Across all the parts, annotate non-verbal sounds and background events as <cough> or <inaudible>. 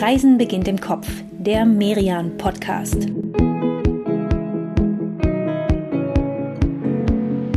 Reisen beginnt im Kopf, der Merian Podcast.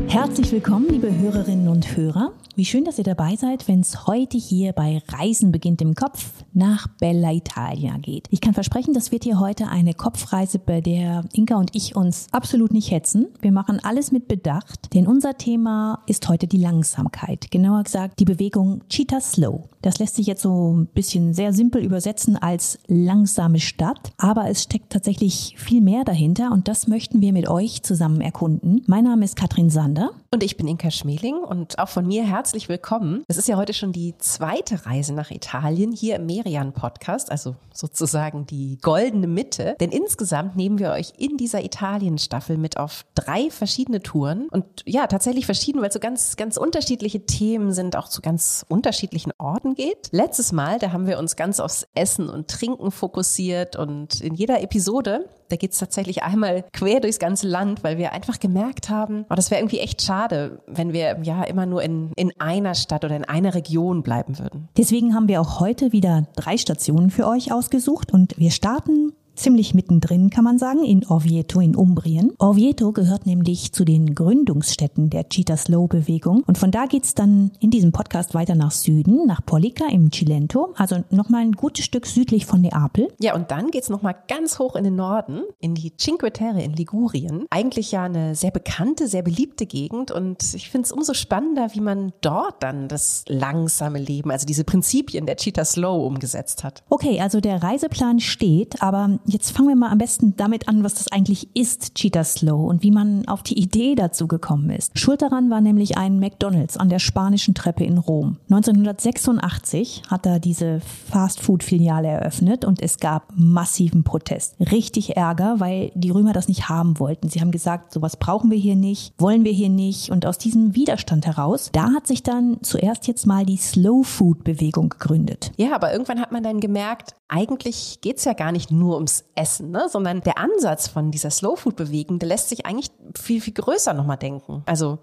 Herzlich willkommen, liebe Hörerinnen und Hörer. Wie schön, dass ihr dabei seid, wenn es heute hier bei Reisen beginnt im Kopf nach Bella Italia geht. Ich kann versprechen, das wird hier heute eine Kopfreise, bei der Inka und ich uns absolut nicht hetzen. Wir machen alles mit Bedacht, denn unser Thema ist heute die Langsamkeit. Genauer gesagt die Bewegung Cheetah Slow. Das lässt sich jetzt so ein bisschen sehr simpel übersetzen als langsame Stadt, aber es steckt tatsächlich viel mehr dahinter und das möchten wir mit euch zusammen erkunden. Mein Name ist Katrin Sander. Und ich bin Inka Schmeling und auch von mir herzlich willkommen. Es ist ja heute schon die zweite Reise nach Italien hier im Merian Podcast, also sozusagen die goldene Mitte. Denn insgesamt nehmen wir euch in dieser Italien-Staffel mit auf drei verschiedene Touren und ja, tatsächlich verschieden, weil so ganz, ganz unterschiedliche Themen sind, auch zu ganz unterschiedlichen Orten geht. Letztes Mal, da haben wir uns ganz aufs Essen und Trinken fokussiert und in jeder Episode da geht es tatsächlich einmal quer durchs ganze Land, weil wir einfach gemerkt haben, oh, das wäre irgendwie echt schade, wenn wir ja immer nur in, in einer Stadt oder in einer Region bleiben würden. Deswegen haben wir auch heute wieder drei Stationen für euch ausgesucht und wir starten ziemlich mittendrin, kann man sagen, in Orvieto in Umbrien. Orvieto gehört nämlich zu den Gründungsstätten der Cheetah Slow Bewegung und von da geht's dann in diesem Podcast weiter nach Süden, nach Polica im Cilento, also nochmal ein gutes Stück südlich von Neapel. Ja, und dann geht's nochmal ganz hoch in den Norden, in die Cinque Terre in Ligurien. Eigentlich ja eine sehr bekannte, sehr beliebte Gegend und ich finde es umso spannender, wie man dort dann das langsame Leben, also diese Prinzipien der Cheetah Slow umgesetzt hat. Okay, also der Reiseplan steht, aber Jetzt fangen wir mal am besten damit an, was das eigentlich ist, Cheetah Slow und wie man auf die Idee dazu gekommen ist. Schuld daran war nämlich ein McDonald's an der spanischen Treppe in Rom. 1986 hat er diese Fast-Food-Filiale eröffnet und es gab massiven Protest. Richtig Ärger, weil die Römer das nicht haben wollten. Sie haben gesagt, sowas brauchen wir hier nicht, wollen wir hier nicht. Und aus diesem Widerstand heraus, da hat sich dann zuerst jetzt mal die Slow-Food-Bewegung gegründet. Ja, aber irgendwann hat man dann gemerkt, eigentlich geht's ja gar nicht nur ums Essen, ne? sondern der Ansatz von dieser Slow Food Bewegung, der lässt sich eigentlich viel, viel größer nochmal denken. Also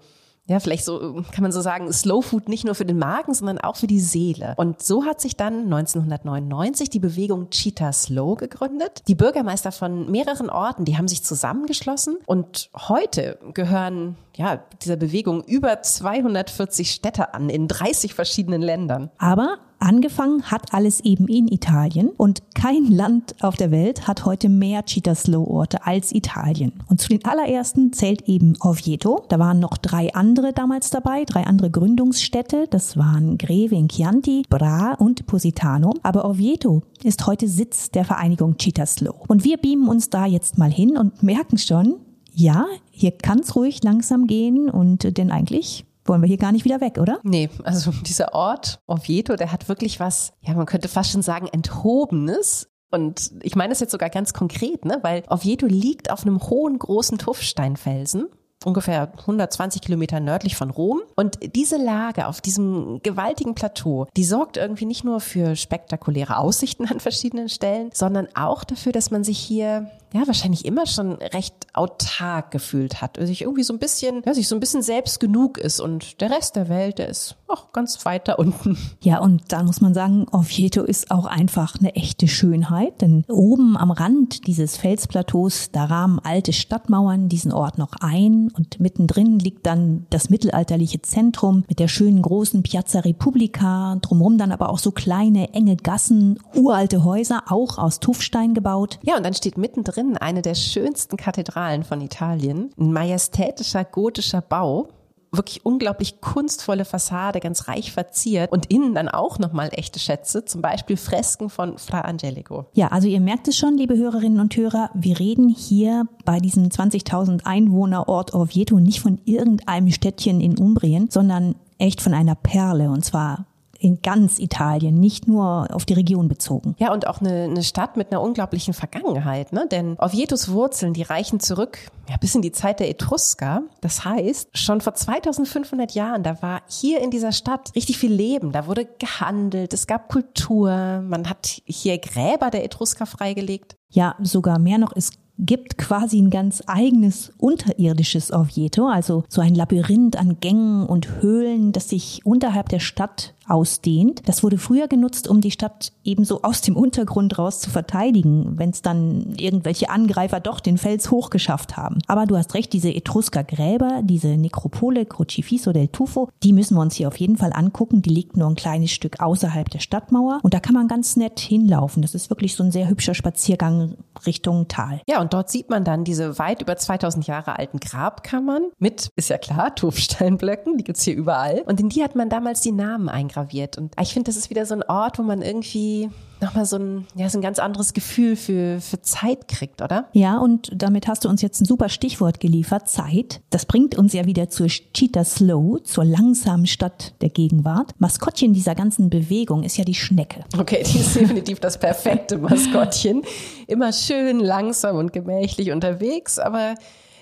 ja, vielleicht so kann man so sagen, Slow Food nicht nur für den Magen, sondern auch für die Seele. Und so hat sich dann 1999 die Bewegung Cheetah Slow gegründet. Die Bürgermeister von mehreren Orten, die haben sich zusammengeschlossen und heute gehören ja dieser Bewegung über 240 Städte an in 30 verschiedenen Ländern. Aber Angefangen hat alles eben in Italien und kein Land auf der Welt hat heute mehr Cheetah Slow Orte als Italien. Und zu den allerersten zählt eben Oviedo. Da waren noch drei andere damals dabei, drei andere Gründungsstädte. Das waren Greve in Chianti, Bra und Positano. Aber Oviedo ist heute Sitz der Vereinigung Cheetah Slow. Und wir beamen uns da jetzt mal hin und merken schon, ja, hier kann es ruhig langsam gehen und denn eigentlich wollen wir hier gar nicht wieder weg, oder? Nee, also <laughs> dieser Ort, Oviedo, der hat wirklich was, ja, man könnte fast schon sagen, Enthobenes. Und ich meine das jetzt sogar ganz konkret, ne? weil Oviedo liegt auf einem hohen, großen Tuffsteinfelsen ungefähr 120 Kilometer nördlich von Rom. Und diese Lage auf diesem gewaltigen Plateau, die sorgt irgendwie nicht nur für spektakuläre Aussichten an verschiedenen Stellen, sondern auch dafür, dass man sich hier ja wahrscheinlich immer schon recht autark gefühlt hat, sich irgendwie so ein bisschen, ja, sich so ein bisschen selbst genug ist und der Rest der Welt, der ist auch ganz weit da unten. Ja, und da muss man sagen, Oviedo ist auch einfach eine echte Schönheit, denn oben am Rand dieses Felsplateaus, da rahmen alte Stadtmauern diesen Ort noch ein und mittendrin liegt dann das mittelalterliche Zentrum mit der schönen großen Piazza Repubblica, drumherum dann aber auch so kleine, enge Gassen, uralte Häuser, auch aus Tuffstein gebaut. Ja, und dann steht mittendrin eine der schönsten Kathedralen von Italien, ein majestätischer gotischer Bau wirklich unglaublich kunstvolle Fassade, ganz reich verziert und innen dann auch nochmal echte Schätze, zum Beispiel Fresken von Fra Angelico. Ja, also ihr merkt es schon, liebe Hörerinnen und Hörer, wir reden hier bei diesem 20.000 Einwohnerort Orvieto nicht von irgendeinem Städtchen in Umbrien, sondern echt von einer Perle und zwar in ganz Italien, nicht nur auf die Region bezogen. Ja, und auch eine, eine Stadt mit einer unglaublichen Vergangenheit, ne? Denn Oviedos Wurzeln, die reichen zurück ja, bis in die Zeit der Etrusker. Das heißt, schon vor 2500 Jahren, da war hier in dieser Stadt richtig viel Leben. Da wurde gehandelt, es gab Kultur, man hat hier Gräber der Etrusker freigelegt. Ja, sogar mehr noch, es gibt quasi ein ganz eigenes unterirdisches Oviedo, also so ein Labyrinth an Gängen und Höhlen, das sich unterhalb der Stadt ausdehnt. Das wurde früher genutzt, um die Stadt ebenso aus dem Untergrund raus zu verteidigen, wenn es dann irgendwelche Angreifer doch den Fels hochgeschafft haben. Aber du hast recht, diese Etrusker-Gräber, diese Nekropole Crocifisso del Tufo, die müssen wir uns hier auf jeden Fall angucken. Die liegt nur ein kleines Stück außerhalb der Stadtmauer und da kann man ganz nett hinlaufen. Das ist wirklich so ein sehr hübscher Spaziergang Richtung Tal. Ja, und dort sieht man dann diese weit über 2000 Jahre alten Grabkammern mit, ist ja klar, Tuffsteinblöcken, die gibt's hier überall. Und in die hat man damals die Namen eingraviert. Und ich finde, das ist wieder so ein Ort, wo man irgendwie nochmal so ein, ja, so ein ganz anderes Gefühl für, für Zeit kriegt, oder? Ja, und damit hast du uns jetzt ein super Stichwort geliefert, Zeit. Das bringt uns ja wieder zur Cheetah Slow, zur langsamen Stadt der Gegenwart. Maskottchen dieser ganzen Bewegung ist ja die Schnecke. Okay, die ist definitiv das perfekte Maskottchen. Immer schön langsam und gemächlich unterwegs, aber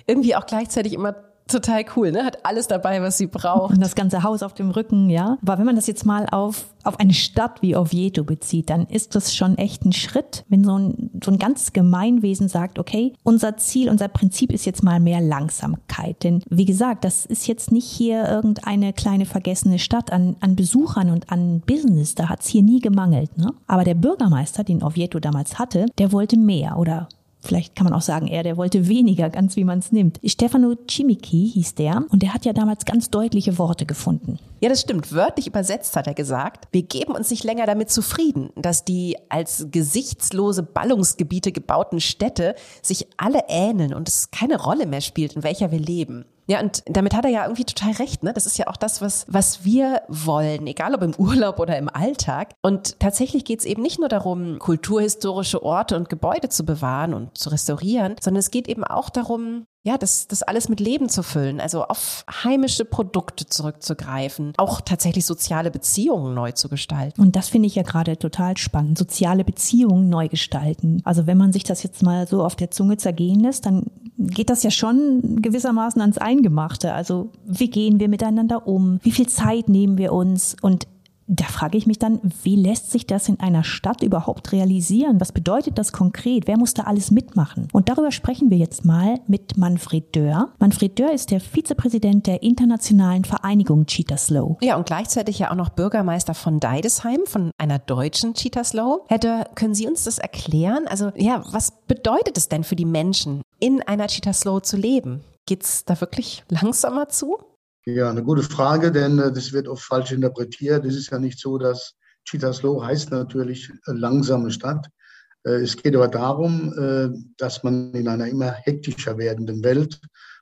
irgendwie auch gleichzeitig immer total cool, ne? Hat alles dabei, was sie braucht. Und das ganze Haus auf dem Rücken, ja. Aber wenn man das jetzt mal auf, auf eine Stadt wie Oviedo bezieht, dann ist das schon echt ein Schritt, wenn so ein, so ein ganz Gemeinwesen sagt, okay, unser Ziel, unser Prinzip ist jetzt mal mehr Langsamkeit. Denn wie gesagt, das ist jetzt nicht hier irgendeine kleine vergessene Stadt an, an Besuchern und an Business. Da hat's hier nie gemangelt, ne? Aber der Bürgermeister, den Oviedo damals hatte, der wollte mehr oder Vielleicht kann man auch sagen, er, der wollte weniger, ganz wie man es nimmt. Stefano Cimicchi hieß der und der hat ja damals ganz deutliche Worte gefunden. Ja, das stimmt. Wörtlich übersetzt hat er gesagt, wir geben uns nicht länger damit zufrieden, dass die als gesichtslose Ballungsgebiete gebauten Städte sich alle ähneln und es keine Rolle mehr spielt, in welcher wir leben. Ja, und damit hat er ja irgendwie total recht. Ne? Das ist ja auch das, was, was wir wollen, egal ob im Urlaub oder im Alltag. Und tatsächlich geht es eben nicht nur darum, kulturhistorische Orte und Gebäude zu bewahren und zu restaurieren, sondern es geht eben auch darum, ja, das, das alles mit Leben zu füllen, also auf heimische Produkte zurückzugreifen, auch tatsächlich soziale Beziehungen neu zu gestalten. Und das finde ich ja gerade total spannend, soziale Beziehungen neu gestalten. Also wenn man sich das jetzt mal so auf der Zunge zergehen lässt, dann geht das ja schon gewissermaßen ans Eingemachte. Also wie gehen wir miteinander um? Wie viel Zeit nehmen wir uns? Und da frage ich mich dann, wie lässt sich das in einer Stadt überhaupt realisieren? Was bedeutet das konkret? Wer muss da alles mitmachen? Und darüber sprechen wir jetzt mal mit Manfred Dörr. Manfred Dörr ist der Vizepräsident der Internationalen Vereinigung Cheetah Slow. Ja, und gleichzeitig ja auch noch Bürgermeister von Deidesheim, von einer deutschen Cheetah Slow. Herr Dörr, können Sie uns das erklären? Also, ja, was bedeutet es denn für die Menschen, in einer Cheetah Slow zu leben? Geht's da wirklich langsamer zu? Ja, eine gute Frage, denn äh, das wird oft falsch interpretiert. Es ist ja nicht so, dass Cheetah Slow heißt natürlich äh, langsame Stadt. Äh, es geht aber darum, dass man in einer immer hektischer werdenden Welt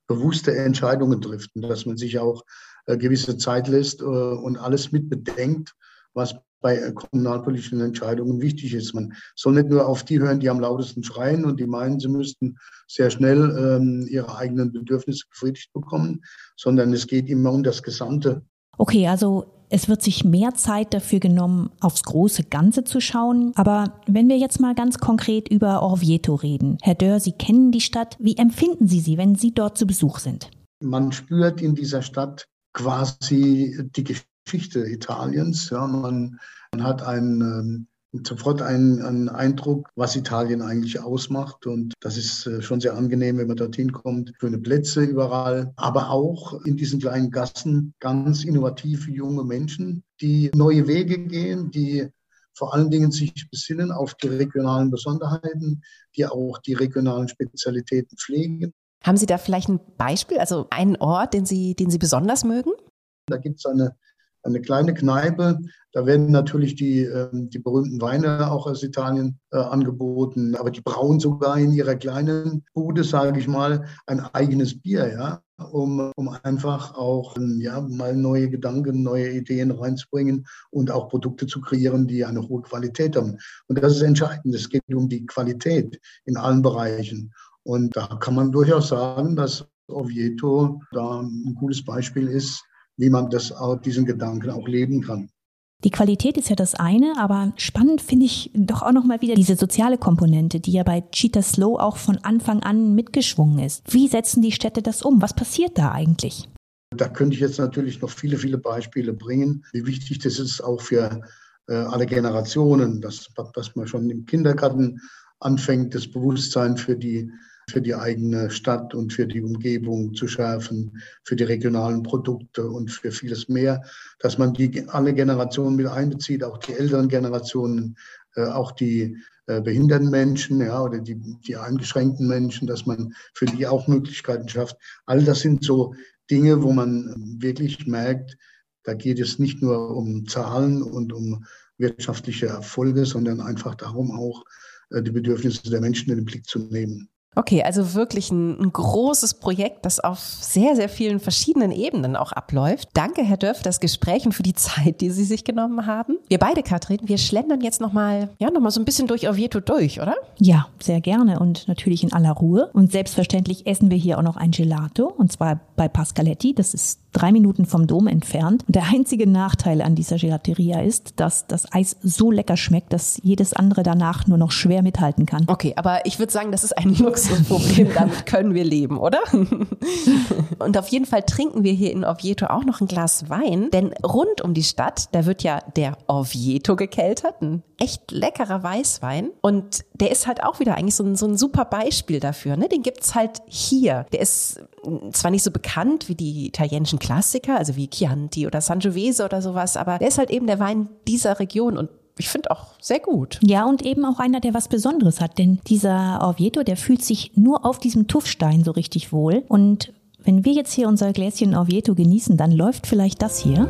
bewusste Entscheidungen trifft und dass man sich auch gewisse Zeit lässt und alles mit bedenkt, was bei äh, kommunalpolitischen Entscheidungen wichtig ist. Man soll nicht nur auf die hören, die am lautesten schreien und die meinen, sie müssten sehr schnell ähm, ihre eigenen Bedürfnisse befriedigt bekommen, sondern es geht immer um das Gesamte. Okay, also es wird sich mehr Zeit dafür genommen, aufs große Ganze zu schauen. Aber wenn wir jetzt mal ganz konkret über Orvieto reden. Herr Dörr, Sie kennen die Stadt. Wie empfinden Sie sie, wenn Sie dort zu Besuch sind? Man spürt in dieser Stadt quasi die Geschichte Italiens. Ja, man, man hat einen, ähm, sofort einen, einen, Eindruck, was Italien eigentlich ausmacht. Und das ist äh, schon sehr angenehm, wenn man dorthin kommt. Schöne Plätze überall, aber auch in diesen kleinen Gassen ganz innovative junge Menschen, die neue Wege gehen, die vor allen Dingen sich besinnen auf die regionalen Besonderheiten, die auch die regionalen Spezialitäten pflegen. Haben Sie da vielleicht ein Beispiel, also einen Ort, den Sie, den Sie besonders mögen? Da gibt es eine eine kleine Kneipe. Da werden natürlich die, ähm, die berühmten Weine auch aus Italien äh, angeboten, aber die brauen sogar in ihrer kleinen Bude, sage ich mal, ein eigenes Bier, ja, um, um einfach auch ähm, ja, mal neue Gedanken, neue Ideen reinzubringen und auch Produkte zu kreieren, die eine hohe Qualität haben. Und das ist entscheidend. Es geht um die Qualität in allen Bereichen. Und da kann man durchaus sagen, dass Oviedo da ein gutes Beispiel ist, wie man das auch, diesen Gedanken auch leben kann. Die Qualität ist ja das eine, aber spannend finde ich doch auch nochmal wieder diese soziale Komponente, die ja bei Cheetah Slow auch von Anfang an mitgeschwungen ist. Wie setzen die Städte das um? Was passiert da eigentlich? Da könnte ich jetzt natürlich noch viele, viele Beispiele bringen, wie wichtig das ist auch für äh, alle Generationen, dass, dass man schon im Kindergarten anfängt, das Bewusstsein für die für die eigene Stadt und für die Umgebung zu schärfen, für die regionalen Produkte und für vieles mehr, dass man die alle Generationen mit einbezieht, auch die älteren Generationen, äh, auch die äh, behinderten Menschen ja, oder die, die eingeschränkten Menschen, dass man für die auch Möglichkeiten schafft. All das sind so Dinge, wo man wirklich merkt, da geht es nicht nur um Zahlen und um wirtschaftliche Erfolge, sondern einfach darum auch, äh, die Bedürfnisse der Menschen in den Blick zu nehmen. Okay, also wirklich ein, ein, großes Projekt, das auf sehr, sehr vielen verschiedenen Ebenen auch abläuft. Danke, Herr Dörf, das Gespräch und für die <laughs> Zeit, die Sie sich genommen haben. Wir beide, Katrin, wir schlendern jetzt nochmal, ja, nochmal so ein bisschen durch Oviedo durch, oder? Ja, sehr gerne und natürlich in aller Ruhe. Und selbstverständlich essen wir hier auch noch ein Gelato und zwar bei Pascaletti. Das ist drei Minuten vom Dom entfernt. Und der einzige Nachteil an dieser Gelateria ist, dass das Eis so lecker schmeckt, dass jedes andere danach nur noch schwer mithalten kann. Okay, aber ich würde sagen, das ist ein <laughs> Luxusproblem. Damit können wir leben, oder? <laughs> Und auf jeden Fall trinken wir hier in Oviedo auch noch ein Glas Wein, denn rund um die Stadt, da wird ja der Oviedo gekeltert, ein echt leckerer Weißwein. Und der ist halt auch wieder eigentlich so ein, so ein super Beispiel dafür. Ne? Den gibt's halt hier. Der ist zwar nicht so bekannt wie die italienischen Klassiker, also wie Chianti oder Sangiovese oder sowas, aber der ist halt eben der Wein dieser Region und ich finde auch sehr gut. Ja, und eben auch einer, der was Besonderes hat, denn dieser Orvieto, der fühlt sich nur auf diesem Tuffstein so richtig wohl. Und wenn wir jetzt hier unser Gläschen Orvieto genießen, dann läuft vielleicht das hier.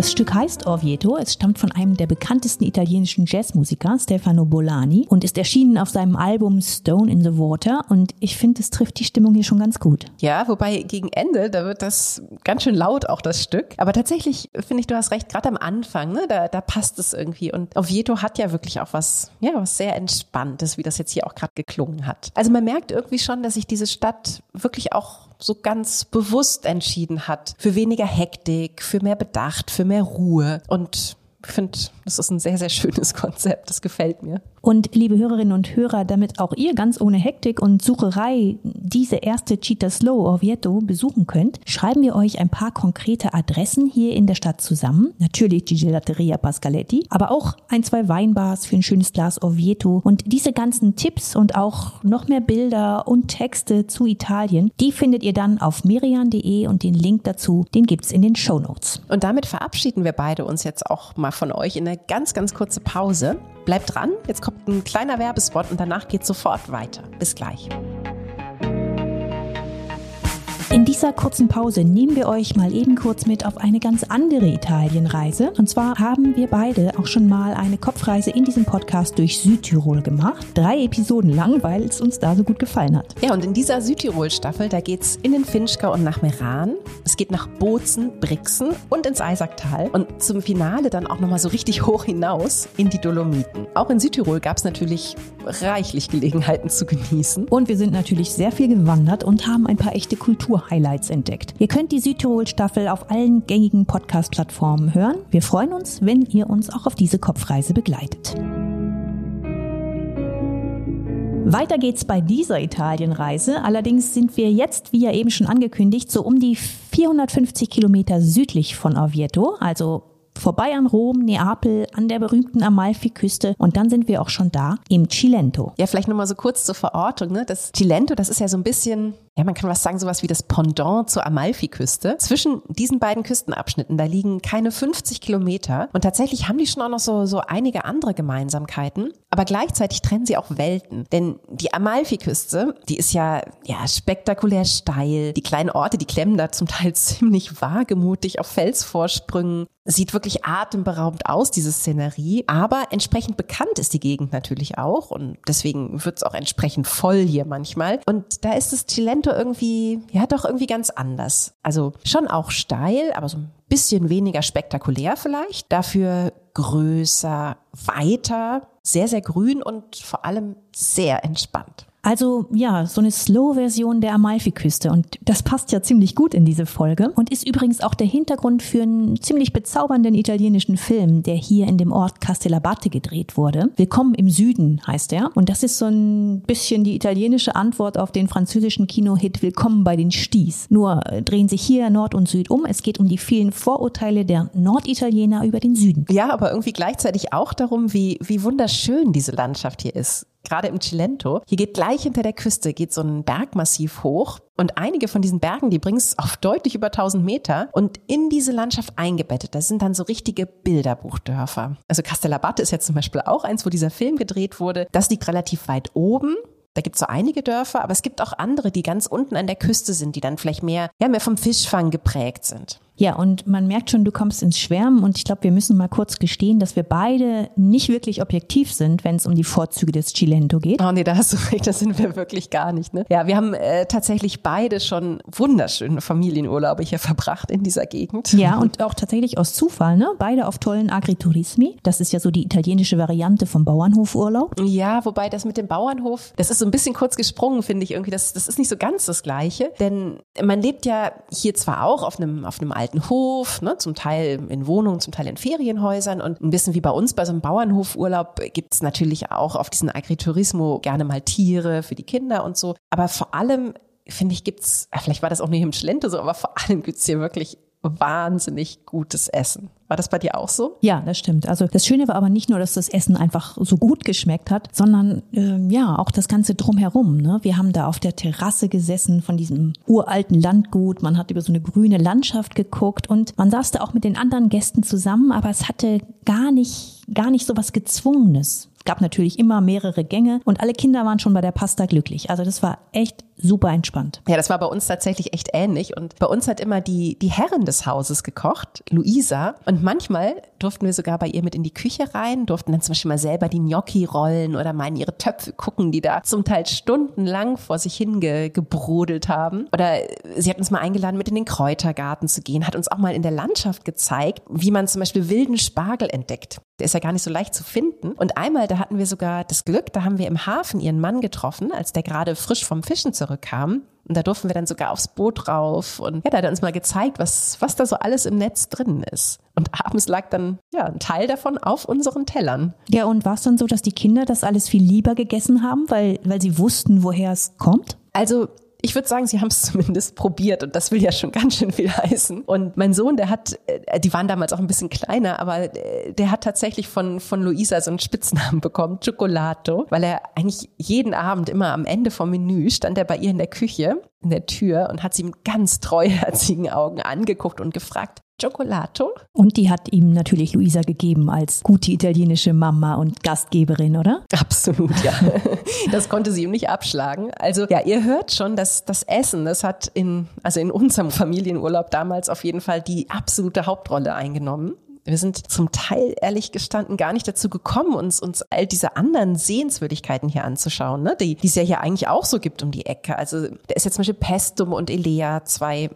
Das Stück heißt Orvieto. Es stammt von einem der bekanntesten italienischen Jazzmusiker, Stefano Bolani, und ist erschienen auf seinem Album Stone in the Water. Und ich finde, es trifft die Stimmung hier schon ganz gut. Ja, wobei gegen Ende, da wird das ganz schön laut, auch das Stück. Aber tatsächlich finde ich, du hast recht, gerade am Anfang, ne, da, da passt es irgendwie. Und Oviedo hat ja wirklich auch was, ja, was sehr Entspanntes, wie das jetzt hier auch gerade geklungen hat. Also man merkt irgendwie schon, dass sich diese Stadt wirklich auch so ganz bewusst entschieden hat. Für weniger Hektik, für mehr Bedacht, für mehr Ruhe. Und ich finde, das ist ein sehr, sehr schönes Konzept. Das gefällt mir. Und liebe Hörerinnen und Hörer, damit auch ihr ganz ohne Hektik und Sucherei diese erste Cheetah Slow Orvieto besuchen könnt, schreiben wir euch ein paar konkrete Adressen hier in der Stadt zusammen. Natürlich die Gelateria Pascaletti, aber auch ein, zwei Weinbars für ein schönes Glas Orvieto. Und diese ganzen Tipps und auch noch mehr Bilder und Texte zu Italien, die findet ihr dann auf merian.de und den Link dazu, den gibt's in den Show Notes. Und damit verabschieden wir beide uns jetzt auch mal von euch in eine ganz, ganz kurze Pause. Bleibt dran, jetzt kommt ein kleiner Werbespot und danach geht sofort weiter. Bis gleich. In dieser kurzen Pause nehmen wir euch mal eben kurz mit auf eine ganz andere Italienreise. Und zwar haben wir beide auch schon mal eine Kopfreise in diesem Podcast durch Südtirol gemacht. Drei Episoden lang, weil es uns da so gut gefallen hat. Ja, und in dieser Südtirol-Staffel, da geht es in den Finchgau und nach Meran. Es geht nach Bozen, Brixen und ins Eisacktal. Und zum Finale dann auch nochmal so richtig hoch hinaus in die Dolomiten. Auch in Südtirol gab es natürlich reichlich Gelegenheiten zu genießen. Und wir sind natürlich sehr viel gewandert und haben ein paar echte Kultur-Highlights entdeckt. Ihr könnt die Südtirol-Staffel auf allen gängigen Podcast-Plattformen hören. Wir freuen uns, wenn ihr uns auch auf diese Kopfreise begleitet. Weiter geht's bei dieser Italienreise. Allerdings sind wir jetzt, wie ja eben schon angekündigt, so um die 450 Kilometer südlich von Orvieto, also vorbei an Rom, Neapel, an der berühmten Amalfiküste und dann sind wir auch schon da im Cilento. Ja, vielleicht nochmal so kurz zur Verortung. Ne? Das Cilento, das ist ja so ein bisschen ja, man kann was sagen, sowas wie das Pendant zur Amalfiküste. Zwischen diesen beiden Küstenabschnitten, da liegen keine 50 Kilometer. Und tatsächlich haben die schon auch noch so, so einige andere Gemeinsamkeiten. Aber gleichzeitig trennen sie auch Welten. Denn die Amalfiküste, die ist ja, ja, spektakulär steil. Die kleinen Orte, die klemmen da zum Teil <laughs> ziemlich wagemutig auf Felsvorsprüngen. Sieht wirklich atemberaubend aus, diese Szenerie. Aber entsprechend bekannt ist die Gegend natürlich auch. Und deswegen wird es auch entsprechend voll hier manchmal. Und da ist das Cilento Salto irgendwie, ja, doch irgendwie ganz anders. Also schon auch steil, aber so ein bisschen weniger spektakulär vielleicht. Dafür größer, weiter, sehr, sehr grün und vor allem sehr entspannt. Also ja, so eine Slow-Version der Amalfiküste und das passt ja ziemlich gut in diese Folge und ist übrigens auch der Hintergrund für einen ziemlich bezaubernden italienischen Film, der hier in dem Ort Castellabate gedreht wurde. Willkommen im Süden heißt er und das ist so ein bisschen die italienische Antwort auf den französischen Kinohit Willkommen bei den Sties. Nur äh, drehen sich hier Nord und Süd um. Es geht um die vielen Vorurteile der Norditaliener über den Süden. Ja, aber irgendwie gleichzeitig auch darum, wie, wie wunderschön diese Landschaft hier ist gerade im Cilento. Hier geht gleich hinter der Küste geht so ein Bergmassiv hoch und einige von diesen Bergen, die bringen es auf deutlich über 1000 Meter und in diese Landschaft eingebettet. Das sind dann so richtige Bilderbuchdörfer. Also Castellabate ist jetzt zum Beispiel auch eins, wo dieser Film gedreht wurde. Das liegt relativ weit oben da gibt es so einige Dörfer, aber es gibt auch andere, die ganz unten an der Küste sind, die dann vielleicht mehr, ja, mehr vom Fischfang geprägt sind. Ja, und man merkt schon, du kommst ins Schwärmen und ich glaube, wir müssen mal kurz gestehen, dass wir beide nicht wirklich objektiv sind, wenn es um die Vorzüge des Cilento geht. Oh nee, da hast du recht, das sind wir wirklich gar nicht. Ne? Ja, wir haben äh, tatsächlich beide schon wunderschöne Familienurlaube hier verbracht in dieser Gegend. Ja, und auch tatsächlich aus Zufall, ne? Beide auf tollen Agriturismi. Das ist ja so die italienische Variante vom Bauernhofurlaub. Ja, wobei das mit dem Bauernhof, das ist so ein bisschen kurz gesprungen, finde ich irgendwie. Das, das ist nicht so ganz das Gleiche, denn man lebt ja hier zwar auch auf einem, auf einem alten alten Hof, ne, zum Teil in Wohnungen, zum Teil in Ferienhäusern und ein bisschen wie bei uns bei so einem Bauernhofurlaub gibt es natürlich auch auf diesen Agriturismo gerne mal Tiere für die Kinder und so. Aber vor allem finde ich, gibt's, vielleicht war das auch nicht im Schlente so, aber vor allem gibt's hier wirklich wahnsinnig gutes Essen. War das bei dir auch so? Ja, das stimmt. Also das Schöne war aber nicht nur, dass das Essen einfach so gut geschmeckt hat, sondern äh, ja auch das ganze drumherum. Ne? Wir haben da auf der Terrasse gesessen von diesem uralten Landgut. Man hat über so eine grüne Landschaft geguckt und man saß da auch mit den anderen Gästen zusammen, aber es hatte gar nicht gar nicht so was Gezwungenes. Gab natürlich immer mehrere Gänge und alle Kinder waren schon bei der Pasta glücklich. Also das war echt super entspannt. Ja, das war bei uns tatsächlich echt ähnlich. Und bei uns hat immer die, die Herrin des Hauses gekocht, Luisa. Und manchmal durften wir sogar bei ihr mit in die Küche rein, durften dann zum Beispiel mal selber die Gnocchi rollen oder mal in ihre Töpfe gucken, die da zum Teil stundenlang vor sich hingebrodelt haben. Oder sie hat uns mal eingeladen, mit in den Kräutergarten zu gehen, hat uns auch mal in der Landschaft gezeigt, wie man zum Beispiel wilden Spargel entdeckt. Der ist ja gar nicht so leicht zu finden. Und einmal, da hatten wir sogar das Glück, da haben wir im Hafen ihren Mann getroffen, als der gerade frisch vom Fischen zurückkam. Und da durften wir dann sogar aufs Boot rauf. Und ja, da hat er uns mal gezeigt, was, was da so alles im Netz drin ist. Und abends lag dann ja ein Teil davon auf unseren Tellern. Ja, und war es dann so, dass die Kinder das alles viel lieber gegessen haben, weil, weil sie wussten, woher es kommt? Also ich würde sagen, sie haben es <laughs> zumindest probiert und das will ja schon ganz schön viel heißen. Und mein Sohn, der hat, äh, die waren damals auch ein bisschen kleiner, aber äh, der hat tatsächlich von, von Luisa so einen Spitznamen bekommen, Chocolato, weil er eigentlich jeden Abend immer am Ende vom Menü stand er bei ihr in der Küche, in der Tür und hat sie mit ganz treuherzigen <laughs> Augen angeguckt und gefragt, Cioccolato. Und die hat ihm natürlich Luisa gegeben als gute italienische Mama und Gastgeberin, oder? Absolut, ja. <laughs> Das konnte sie ihm nicht abschlagen. Also ja, ihr hört schon, dass das Essen, das hat in, also in unserem Familienurlaub damals auf jeden Fall die absolute Hauptrolle eingenommen. Wir sind zum Teil, ehrlich gestanden, gar nicht dazu gekommen, uns, uns all diese anderen Sehenswürdigkeiten hier anzuschauen, ne? die, die es ja hier eigentlich auch so gibt um die Ecke. Also da ist jetzt zum Beispiel Pestum und Elea, zwei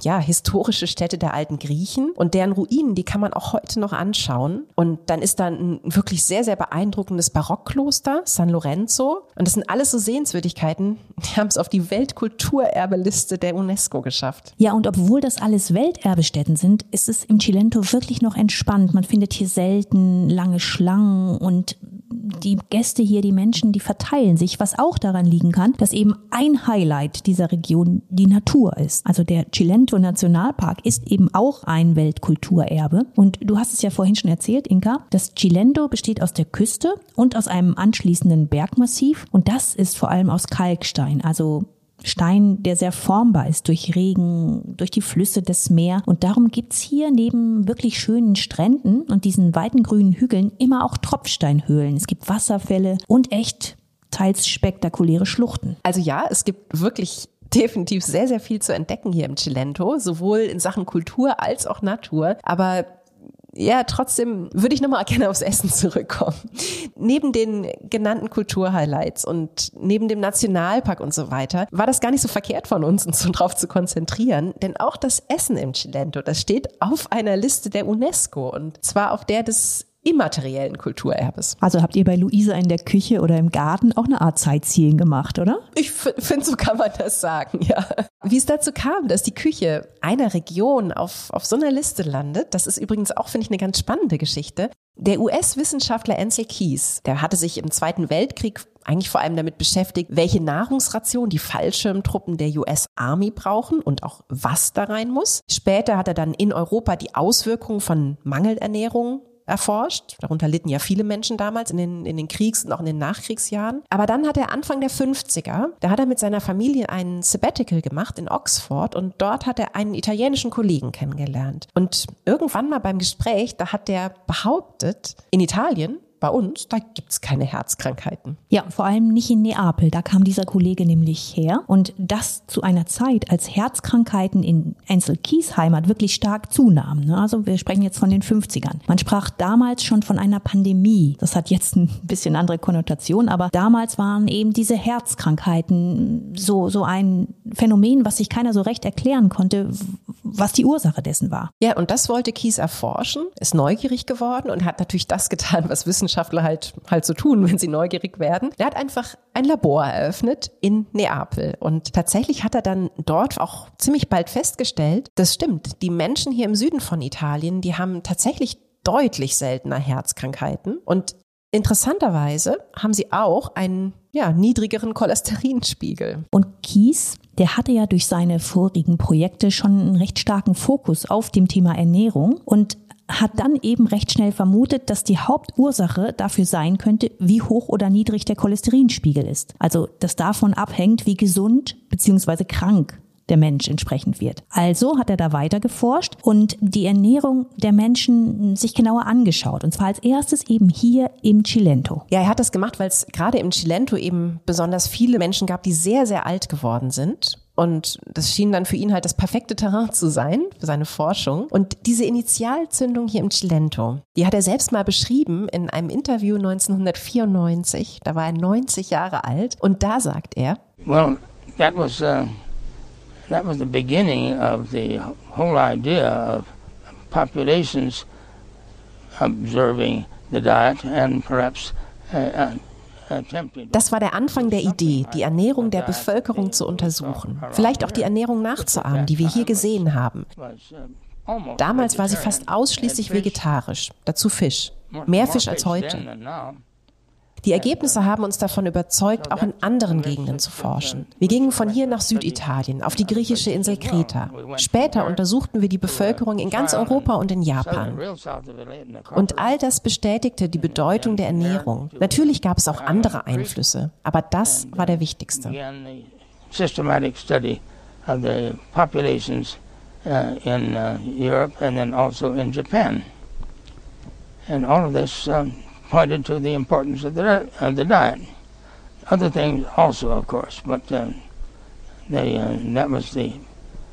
ja, historische Städte der alten Griechen und deren Ruinen, die kann man auch heute noch anschauen. Und dann ist da ein wirklich sehr, sehr beeindruckendes Barockkloster, San Lorenzo. Und das sind alles so Sehenswürdigkeiten, die haben es auf die Weltkulturerbeliste der UNESCO geschafft. Ja, und obwohl das alles Welterbestätten sind, ist es im Cilento wirklich noch entspannt. Man findet hier selten lange Schlangen und die Gäste hier, die Menschen, die verteilen sich, was auch daran liegen kann, dass eben ein Highlight dieser Region die Natur ist. Also der Cilento Nationalpark ist eben auch ein Weltkulturerbe. Und du hast es ja vorhin schon erzählt, Inka, das Cilento besteht aus der Küste und aus einem anschließenden Bergmassiv. Und das ist vor allem aus Kalkstein, also Stein, der sehr formbar ist durch Regen, durch die Flüsse des Meer. Und darum gibt's hier neben wirklich schönen Stränden und diesen weiten grünen Hügeln immer auch Tropfsteinhöhlen. Es gibt Wasserfälle und echt teils spektakuläre Schluchten. Also ja, es gibt wirklich definitiv sehr, sehr viel zu entdecken hier im Cilento, sowohl in Sachen Kultur als auch Natur. Aber ja, trotzdem würde ich nochmal <laughs> gerne aufs Essen zurückkommen. Neben den genannten Kulturhighlights und neben dem Nationalpark und so weiter, war das gar nicht so verkehrt von uns, uns so drauf zu konzentrieren. Denn auch das Essen im Cilento, das steht auf einer Liste der UNESCO und zwar auf der des immateriellen Kulturerbes. Also habt ihr bei Luisa in der Küche oder im Garten auch eine Art Sightseeing gemacht, oder? Ich finde, so kann man das sagen, ja. Wie es dazu kam, dass die Küche einer Region auf, auf so einer Liste landet, das ist übrigens auch, finde ich, eine ganz spannende Geschichte. Der US-Wissenschaftler Ansel Keys, der hatte sich im Zweiten Weltkrieg eigentlich vor allem damit beschäftigt, welche Nahrungsration die Fallschirmtruppen der US Army brauchen und auch was da rein muss. Später hat er dann in Europa die Auswirkungen von Mangelernährung erforscht. Darunter litten ja viele Menschen damals in den, in den Kriegs- und auch in den Nachkriegsjahren. Aber dann hat er Anfang der 50er, da hat er mit seiner Familie einen Sabbatical gemacht in Oxford und dort hat er einen italienischen Kollegen kennengelernt. Und irgendwann mal beim Gespräch, da hat der behauptet, in Italien bei uns, da gibt's keine Herzkrankheiten. Ja, vor allem nicht in Neapel. Da kam dieser Kollege nämlich her. Und das zu einer Zeit, als Herzkrankheiten in Ansel Kies Heimat wirklich stark zunahmen. Ne? Also wir sprechen jetzt von den 50ern. Man sprach damals schon von einer Pandemie. Das hat jetzt ein bisschen andere Konnotation, aber damals waren eben diese Herzkrankheiten so, so ein Phänomen, was sich keiner so recht erklären konnte, was die Ursache dessen war. Ja, und das wollte Kies erforschen, ist neugierig geworden und hat natürlich das getan, was Wissenschaftler Wissenschaftler halt, halt so tun, <laughs> wenn sie neugierig werden. Er hat einfach ein Labor eröffnet in Neapel. Und tatsächlich hat er dann dort auch ziemlich bald festgestellt, das stimmt, die Menschen hier im Süden von Italien, die haben tatsächlich deutlich seltener Herzkrankheiten. Und interessanterweise haben sie auch einen ja, niedrigeren Cholesterinspiegel. Und Kies, der hatte ja durch seine vorigen Projekte schon einen recht starken Fokus auf dem Thema Ernährung und hat dann eben recht schnell vermutet, dass die Hauptursache dafür sein könnte, wie hoch oder niedrig der Cholesterinspiegel ist. Also das davon abhängt, wie gesund bzw. krank der Mensch entsprechend wird. Also hat er da weiter geforscht und die Ernährung der Menschen sich genauer angeschaut. Und zwar als erstes eben hier im Cilento. Ja, er hat das gemacht, weil es gerade im Cilento eben besonders viele Menschen gab, die sehr, sehr alt geworden sind und das schien dann für ihn halt das perfekte Terrain zu sein für seine Forschung. Und diese Initialzündung hier im Cilento, die hat er selbst mal beschrieben in einem Interview 1994. Da war er 90 Jahre alt. Und da sagt er, Well, that was, uh, that was the beginning of the whole idea of populations observing the diet and perhaps uh, uh das war der Anfang der Idee, die Ernährung der Bevölkerung zu untersuchen. Vielleicht auch die Ernährung nachzuahmen, die wir hier gesehen haben. Damals war sie fast ausschließlich vegetarisch, dazu Fisch. Mehr Fisch als heute. Die Ergebnisse haben uns davon überzeugt, auch in anderen Gegenden zu forschen. Wir gingen von hier nach Süditalien, auf die griechische Insel Kreta. Später untersuchten wir die Bevölkerung in ganz Europa und in Japan. Und all das bestätigte die Bedeutung der Ernährung. Natürlich gab es auch andere Einflüsse, aber das war der wichtigste. Systematic uh, uh, also. And all of this um, pointed to the importance of the, of the diet. Other things also, of course, but uh, they, uh, that was the,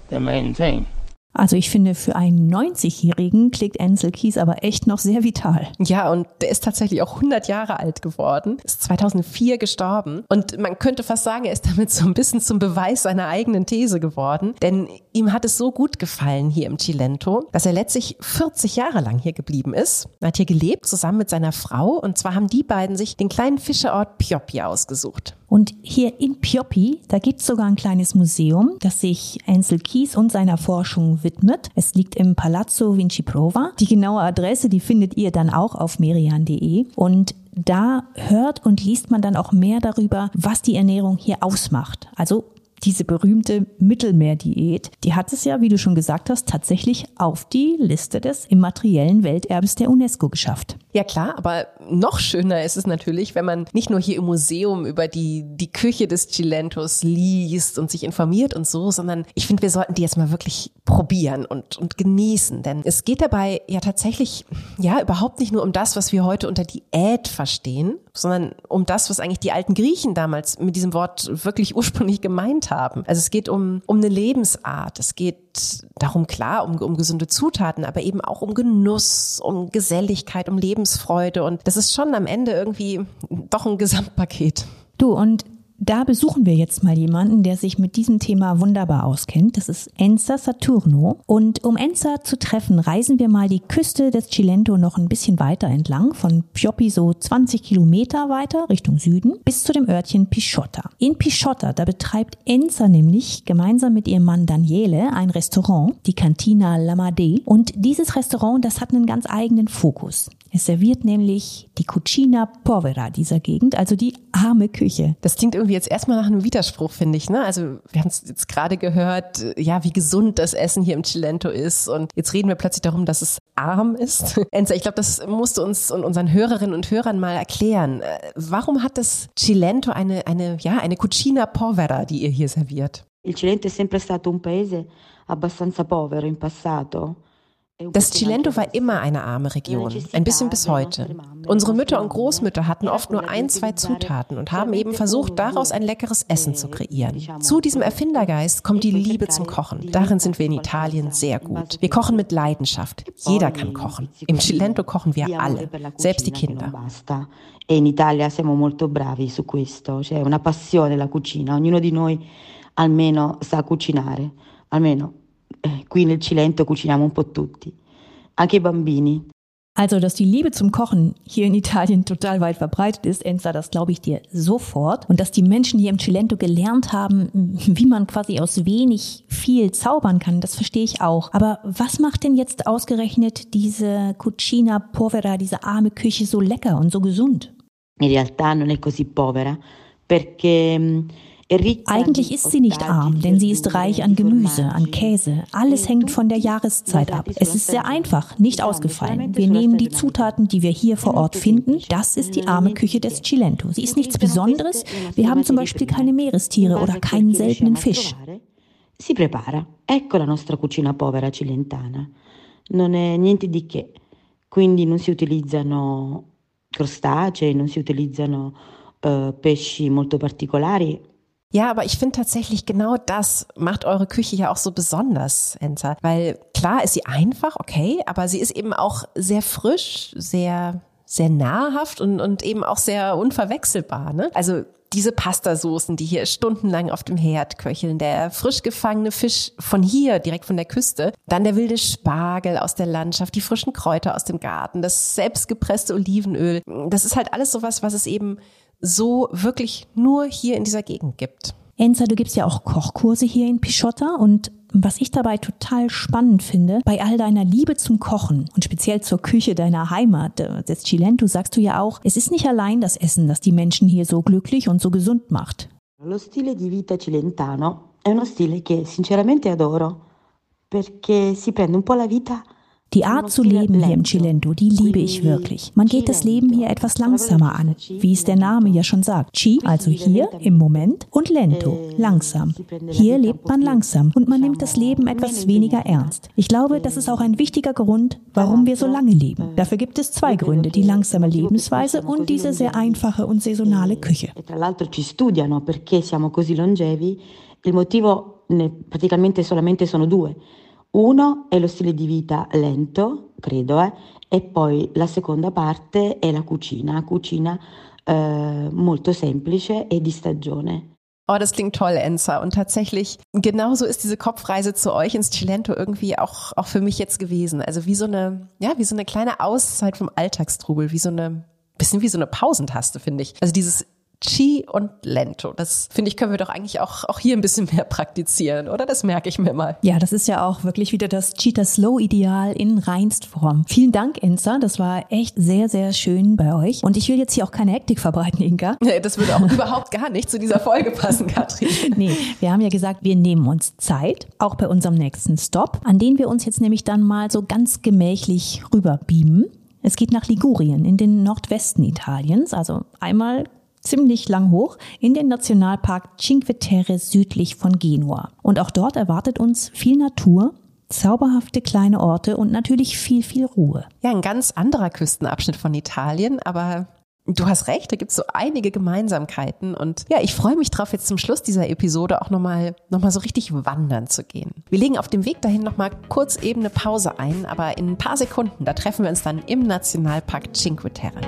the main thing. Also ich finde, für einen 90-Jährigen klingt Ansel Keys aber echt noch sehr vital. Ja, und der ist tatsächlich auch 100 Jahre alt geworden, ist 2004 gestorben. Und man könnte fast sagen, er ist damit so ein bisschen zum Beweis seiner eigenen These geworden. Denn ihm hat es so gut gefallen hier im Cilento, dass er letztlich 40 Jahre lang hier geblieben ist. Er hat hier gelebt, zusammen mit seiner Frau. Und zwar haben die beiden sich den kleinen Fischerort Pioppi ausgesucht. Und hier in Pioppi, da gibt es sogar ein kleines Museum, das sich Ansel Keys und seiner Forschung widmet. Es liegt im Palazzo Vinciprova. Die genaue Adresse, die findet ihr dann auch auf merian.de. Und da hört und liest man dann auch mehr darüber, was die Ernährung hier ausmacht. Also diese berühmte Mittelmeerdiät, die hat es ja, wie du schon gesagt hast, tatsächlich auf die Liste des immateriellen Welterbes der UNESCO geschafft. Ja klar, aber noch schöner ist es natürlich, wenn man nicht nur hier im Museum über die, die Küche des Chilentos liest und sich informiert und so, sondern ich finde, wir sollten die jetzt mal wirklich probieren und, und genießen. Denn es geht dabei ja tatsächlich, ja, überhaupt nicht nur um das, was wir heute unter Diät verstehen, sondern um das, was eigentlich die alten Griechen damals mit diesem Wort wirklich <laughs> ursprünglich gemeint haben. Also es geht um, um eine Lebensart. Es geht darum, klar, um, um gesunde Zutaten, aber eben auch um Genuss, um Geselligkeit, um Lebensfreude. Und das ist schon am Ende irgendwie doch ein Gesamtpaket. Du, und Da besuchen wir jetzt mal jemanden, der sich mit diesem Thema wunderbar auskennt. Das ist Enza Saturno. Und um Enza zu treffen, reisen wir mal die Küste des Cilento noch ein bisschen weiter entlang, von Pioppi so 20 Kilometer weiter Richtung Süden, bis zu dem Örtchen Pisciotta. In Pisciotta, da betreibt Enza nämlich gemeinsam mit ihrem Mann Daniele ein Restaurant, die Cantina Lamade. Und dieses Restaurant, das hat einen ganz eigenen Fokus. Es serviert nämlich die Cucina Povera dieser Gegend, also die arme Küche. Das klingt irgendwie jetzt erstmal nach einem Widerspruch, finde ich. Ne? Also wir haben es jetzt gerade gehört, ja, wie gesund das Essen hier im Cilento ist. Und jetzt reden wir plötzlich darum, dass es arm ist. <laughs> Enza, ich glaube, das musst du uns und unseren Hörerinnen und Hörern mal erklären. Warum hat das Cilento eine, eine, ja, eine Cucina Povera, die ihr hier serviert? Il Cilento è sempre stato un paese abbastanza povero in passato. Das Cilento war immer eine arme Region, ein bisschen bis heute. Unsere Mütter und Großmütter hatten oft nur ein, zwei Zutaten und haben eben versucht, daraus ein leckeres Essen zu kreieren. Zu diesem Erfindergeist kommt die Liebe zum Kochen. Darin sind wir in Italien sehr gut. Wir kochen mit Leidenschaft. Jeder kann kochen. Im Cilento kochen wir alle, selbst die Kinder. E in Italia siamo molto bravi su questo, c'è una passione la cucina, ognuno di noi almeno sa cucinare, almeno qui nel Cilento cuciniamo un po' tutti, anche i bambini. Also, dass die Liebe zum Kochen hier in Italien total weit verbreitet ist, Enza, das glaube ich dir sofort. Und dass die Menschen hier im Cilento gelernt haben, wie man quasi aus wenig viel zaubern kann, das verstehe ich auch. Aber was macht denn jetzt ausgerechnet diese Cucina Povera, diese arme Küche so lecker und so gesund? In realtà non è così povera, perché mm, eigentlich ist sie nicht arm, denn sie ist reich an Gemüse, an Käse. Alles hängt von der Jahreszeit ab. Es ist sehr einfach, nicht ausgefallen. Wir nehmen die Zutaten, die wir hier vor Ort finden. Das ist die arme Küche des Cilento. Sie ist nichts Besonderes. Wir haben zum Beispiel keine Meerestiere oder keinen seltenen Fisch. Si prepara. Ecco la nostra cucina povera cilentana. Non è niente di che. Quindi non si utilizzano crostacei, non si utilizzano uh, pesci molto particolari, ja, aber ich finde tatsächlich genau das macht eure Küche ja auch so besonders, Enza. Weil klar ist sie einfach, okay, aber sie ist eben auch sehr frisch, sehr, sehr nahrhaft und, und eben auch sehr unverwechselbar. Ne? Also diese Pastasoßen, die hier stundenlang auf dem Herd köcheln, der frisch gefangene Fisch von hier, direkt von der Küste, dann der wilde Spargel aus der Landschaft, die frischen Kräuter aus dem Garten, das selbstgepresste Olivenöl. Das ist halt alles sowas, was es eben so wirklich nur hier in dieser Gegend gibt. Enza, du gibst ja auch Kochkurse hier in Pischotta und was ich dabei total spannend finde, bei all deiner Liebe zum Kochen und speziell zur Küche deiner Heimat, äh, des Cilento, sagst du ja auch, es ist nicht allein das Essen, das die Menschen hier so glücklich und so gesund macht. Lo stile di vita cilentano è uno stile che sinceramente adoro, perché si prende un po' la vita die Art zu leben hier im Cilento, die liebe ich wirklich. Man geht das Leben hier etwas langsamer an, wie es der Name ja schon sagt. Ci, also hier im Moment, und Lento, langsam. Hier lebt man langsam und man nimmt das Leben etwas weniger ernst. Ich glaube, das ist auch ein wichtiger Grund, warum wir so lange leben. Dafür gibt es zwei Gründe, die langsame Lebensweise und diese sehr einfache und saisonale Küche. Longevi. Il motivo praticamente solamente sono due. Uno è lo stile di vita lento, credo, eh, e poi la seconda parte è la cucina, cucina äh, molto semplice e di stagione. Oh, das klingt toll, Enza. Und tatsächlich, genauso ist diese Kopfreise zu euch ins Cilento irgendwie auch, auch für mich jetzt gewesen. Also wie so eine, ja, wie so eine kleine Auszeit vom Alltagstrubel, wie so eine, bisschen wie so eine Pausentaste, finde ich. Also dieses Chi und Lento. Das finde ich, können wir doch eigentlich auch, auch hier ein bisschen mehr praktizieren, oder? Das merke ich mir mal. Ja, das ist ja auch wirklich wieder das Cheetah Slow Ideal in Reinstform. Vielen Dank, Enza. Das war echt sehr, sehr schön bei euch. Und ich will jetzt hier auch keine Hektik verbreiten, Inga. <laughs> Nee, das würde auch überhaupt gar nicht zu dieser Folge passen, Katrin. <laughs> nee, wir haben ja gesagt, wir nehmen uns Zeit, auch bei unserem nächsten Stop, an den wir uns jetzt nämlich dann mal so ganz gemächlich rüber beamen. Es geht nach Ligurien in den Nordwesten Italiens, also einmal ziemlich lang hoch in den Nationalpark Cinque Terre südlich von Genua. Und auch dort erwartet uns viel Natur, zauberhafte kleine Orte und natürlich viel, viel Ruhe. Ja, ein ganz anderer Küstenabschnitt von Italien, aber Du hast recht, da gibt es so einige Gemeinsamkeiten und ja, ich freue mich drauf, jetzt zum Schluss dieser Episode auch nochmal noch mal so richtig wandern zu gehen. Wir legen auf dem Weg dahin nochmal kurz eben eine Pause ein, aber in ein paar Sekunden, da treffen wir uns dann im Nationalpark Cinque Terre.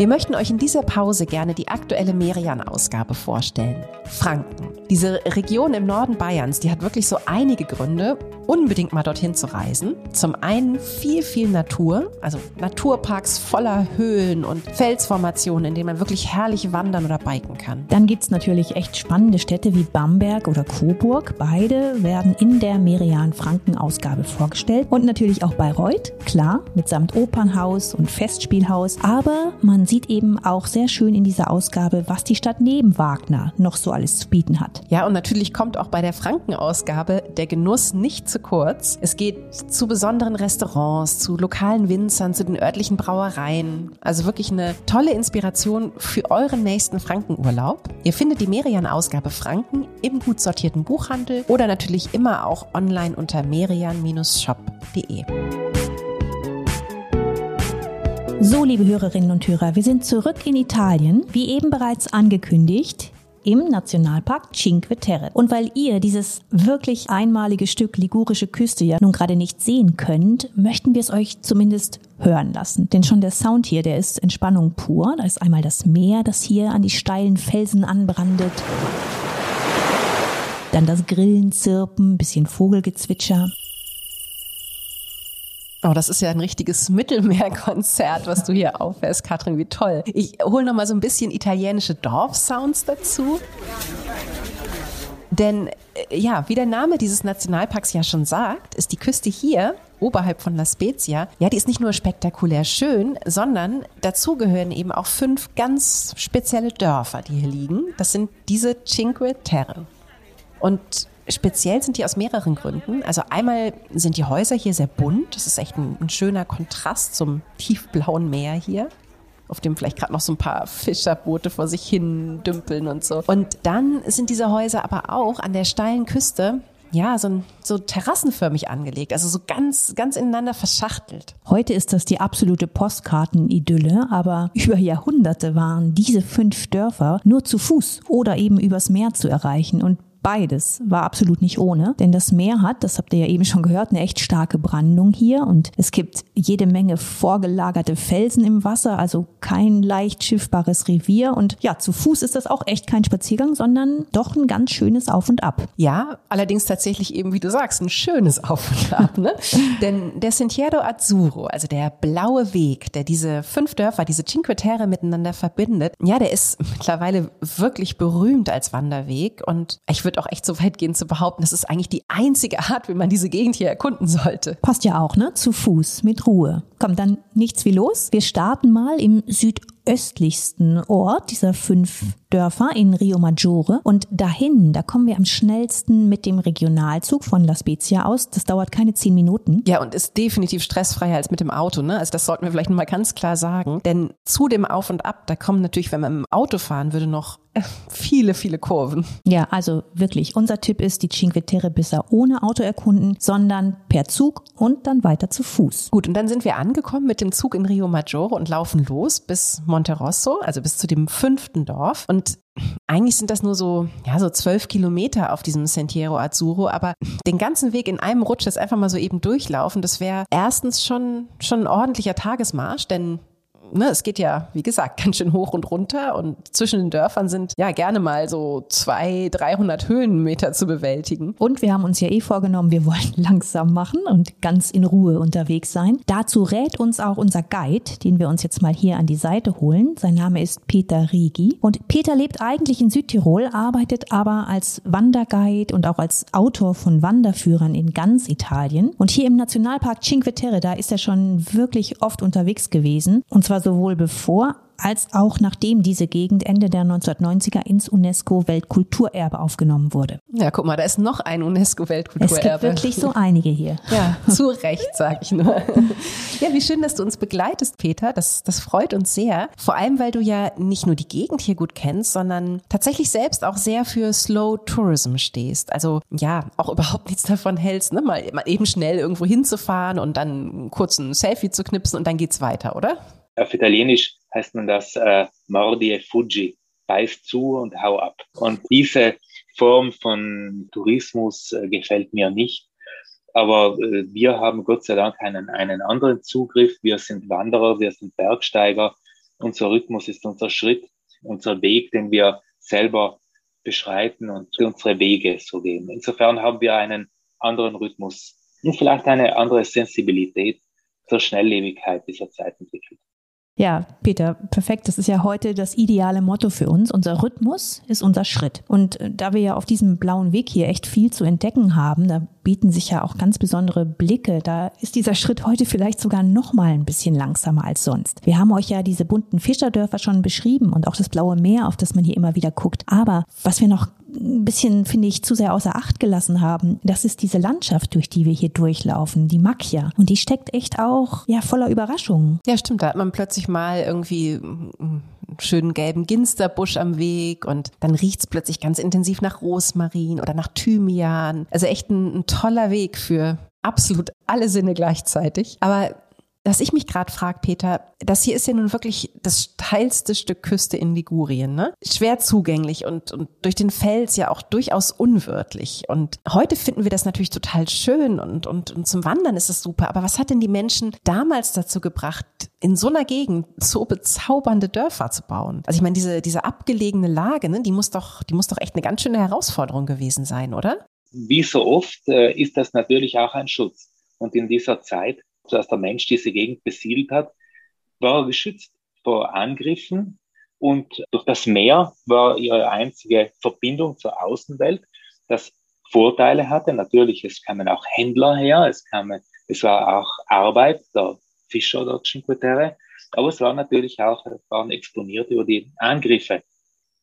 Wir möchten euch in dieser Pause gerne die aktuelle Merian-Ausgabe vorstellen. Franken. Diese Region im Norden Bayerns, die hat wirklich so einige Gründe, unbedingt mal dorthin zu reisen. Zum einen viel, viel Natur, also Naturparks voller Höhlen und Felsformationen, in denen man wirklich herrlich wandern oder biken kann. Dann gibt es natürlich echt spannende Städte wie Bamberg oder Coburg. Beide werden in der Merian-Franken-Ausgabe vorgestellt. Und natürlich auch Bayreuth, klar, mitsamt Opernhaus und Festspielhaus. Aber man sieht eben auch sehr schön in dieser Ausgabe, was die Stadt neben Wagner noch so alles zu bieten hat. Ja, und natürlich kommt auch bei der Franken-Ausgabe der Genuss nicht zu kurz. Es geht zu besonderen Restaurants, zu lokalen Winzern, zu den örtlichen Brauereien. Also wirklich eine tolle Inspiration für euren nächsten Frankenurlaub. Ihr findet die Merian-Ausgabe Franken im gut sortierten Buchhandel oder natürlich immer auch online unter merian-shop.de. So, liebe Hörerinnen und Hörer, wir sind zurück in Italien, wie eben bereits angekündigt im Nationalpark Cinque Terre. Und weil ihr dieses wirklich einmalige Stück ligurische Küste ja nun gerade nicht sehen könnt, möchten wir es euch zumindest hören lassen. Denn schon der Sound hier, der ist Entspannung pur. Da ist einmal das Meer, das hier an die steilen Felsen anbrandet. Dann das Grillen, Zirpen, bisschen Vogelgezwitscher. Oh, das ist ja ein richtiges <laughs> Mittelmeerkonzert, was du hier aufhörst, Katrin, wie toll. Ich hole noch mal so ein bisschen italienische Dorfsounds dazu. Denn äh, ja, wie der Name dieses Nationalparks ja schon sagt, ist die Küste hier oberhalb von La Spezia, ja, die ist nicht nur spektakulär schön, sondern dazu gehören eben auch fünf ganz spezielle Dörfer, die hier liegen. Das sind diese Cinque Terre. Und Speziell sind die aus mehreren Gründen. Also einmal sind die Häuser hier sehr bunt. Das ist echt ein, ein schöner Kontrast zum tiefblauen Meer hier auf dem vielleicht gerade noch so ein paar Fischerboote vor sich hin dümpeln und so. Und dann sind diese Häuser aber auch an der steilen Küste ja, so, so terrassenförmig angelegt, also so ganz, ganz ineinander verschachtelt. Heute ist das die absolute Postkartenidylle, aber über Jahrhunderte waren diese fünf Dörfer nur zu Fuß oder eben übers Meer zu erreichen und Beides war absolut nicht ohne, denn das Meer hat, das habt ihr ja eben schon gehört, eine echt starke Brandung hier und es gibt jede Menge vorgelagerte Felsen im Wasser, also kein leicht schiffbares Revier und ja, zu Fuß ist das auch echt kein Spaziergang, sondern doch ein ganz schönes Auf und Ab. Ja, allerdings tatsächlich eben, wie du sagst, ein schönes Auf und Ab, ne? <laughs> denn der Sentiero Azzurro, also der blaue Weg, der diese fünf Dörfer, diese Cinque Terre miteinander verbindet, ja, der ist mittlerweile wirklich berühmt als Wanderweg und ich würde würde auch echt so weit gehen zu behaupten, das ist eigentlich die einzige Art, wie man diese Gegend hier erkunden sollte. Passt ja auch, ne? Zu Fuß, mit Ruhe. Kommt dann nichts wie los. Wir starten mal im südöstlichsten Ort dieser fünf Dörfer in Rio Maggiore. Und dahin, da kommen wir am schnellsten mit dem Regionalzug von La Spezia aus. Das dauert keine zehn Minuten. Ja, und ist definitiv stressfreier als mit dem Auto. Ne? Also das sollten wir vielleicht mal ganz klar sagen. Denn zu dem Auf und Ab, da kommen natürlich, wenn man im Auto fahren würde, noch äh, viele, viele Kurven. Ja, also wirklich. Unser Tipp ist, die Cinque Terre besser ohne Auto erkunden, sondern per Zug und dann weiter zu Fuß. Gut, und dann sind wir angekommen mit dem Zug in Rio Maggiore und laufen los bis Monterosso, also bis zu dem fünften Dorf. Und und eigentlich sind das nur so, ja, so zwölf Kilometer auf diesem Sentiero Azzurro, aber den ganzen Weg in einem Rutsch jetzt einfach mal so eben durchlaufen, das wäre erstens schon, schon ein ordentlicher Tagesmarsch, denn ne, es geht ja, wie gesagt, ganz schön hoch und runter und zwischen den Dörfern sind ja gerne mal so zwei, 300 Höhenmeter zu bewältigen. Und wir haben uns ja eh vorgenommen, wir wollen <laughs> langsam machen und ganz in Ruhe unterwegs sein. Dazu rät uns auch unser Guide, den wir uns jetzt mal hier an die Seite holen. Sein Name ist Peter Rigi und Peter lebt eigentlich in Südtirol, arbeitet aber als Wanderguide und auch als Autor von Wanderführern in ganz Italien. Und hier im Nationalpark Cinque Terre, da ist er schon wirklich oft unterwegs gewesen und zwar sowohl bevor als auch nachdem diese Gegend Ende der 1990er ins UNESCO-Weltkulturerbe aufgenommen wurde. Ja, guck mal, da ist noch ein UNESCO-Weltkulturerbe. Es gibt wirklich so einige hier. <laughs> Ja, zu Recht, sag ich nur. Ja, wie schön, dass du uns begleitest, Peter. Das, das freut uns sehr. Vor allem, weil du ja nicht nur die Gegend hier gut kennst, sondern tatsächlich selbst auch sehr für Slow Tourism stehst. Also ja, auch überhaupt nichts davon hältst, ne? mal, mal eben schnell irgendwo hinzufahren und dann kurz ein Selfie zu knipsen und dann geht's weiter, oder? Auf Italienisch heißt man das äh, Mordi e Fuggi, beiß zu und hau ab. Und diese Form von Tourismus äh, gefällt mir nicht. Aber äh, wir haben Gott sei Dank einen, einen anderen Zugriff. Wir sind Wanderer, wir sind Bergsteiger Unser Rhythmus ist unser Schritt, unser Weg, den wir selber beschreiten und unsere Wege so gehen. Insofern haben wir einen anderen Rhythmus und vielleicht eine andere Sensibilität zur Schnelllebigkeit dieser Zeit entwickelt. Ja, Peter, perfekt. Das ist ja heute das ideale Motto für uns. Unser Rhythmus ist unser Schritt. Und äh, da wir ja auf diesem blauen Weg hier echt viel zu entdecken haben, da bieten sich ja auch ganz besondere Blicke. Da ist dieser Schritt heute vielleicht sogar noch mal ein bisschen langsamer als sonst. Wir haben euch ja diese bunten Fischerdörfer schon beschrieben und auch das blaue Meer, auf das man hier immer wieder guckt. Aber was wir noch ein bisschen, finde ich, zu sehr außer Acht gelassen haben, das ist diese Landschaft, durch die wir hier durchlaufen, die Macchia. Und die steckt echt auch, ja, voller Überraschungen. Ja, stimmt. Da hat man plötzlich mal irgendwie einen schönen gelben Ginsterbusch am Weg und dann riecht's plötzlich ganz intensiv nach Rosmarin oder nach Thymian. Also echt ein, ein toller Weg für absolut alle Sinne gleichzeitig. Aber dass ich mich gerade frage, Peter, das hier ist ja nun wirklich das steilste Stück Küste in Ligurien, ne? Schwer zugänglich und, und durch den Fels ja auch durchaus unwirtlich. Und heute finden wir das natürlich total schön und, und, und zum Wandern ist es super. Aber was hat denn die Menschen damals dazu gebracht, in so einer Gegend so bezaubernde Dörfer zu bauen? Also ich meine, diese, diese abgelegene Lage, ne, die muss doch, die muss doch echt eine ganz schöne Herausforderung gewesen sein, oder? Wie so oft äh, ist das natürlich auch ein Schutz. Und in dieser Zeit als der Mensch diese Gegend besiedelt hat, war er geschützt vor Angriffen und durch das Meer war ihre einzige Verbindung zur Außenwelt, das Vorteile hatte. Natürlich, es kamen auch Händler her, es, kamen, es war auch Arbeit der Fischer der Cinque Terre, aber es war natürlich auch, waren exponiert über die Angriffe.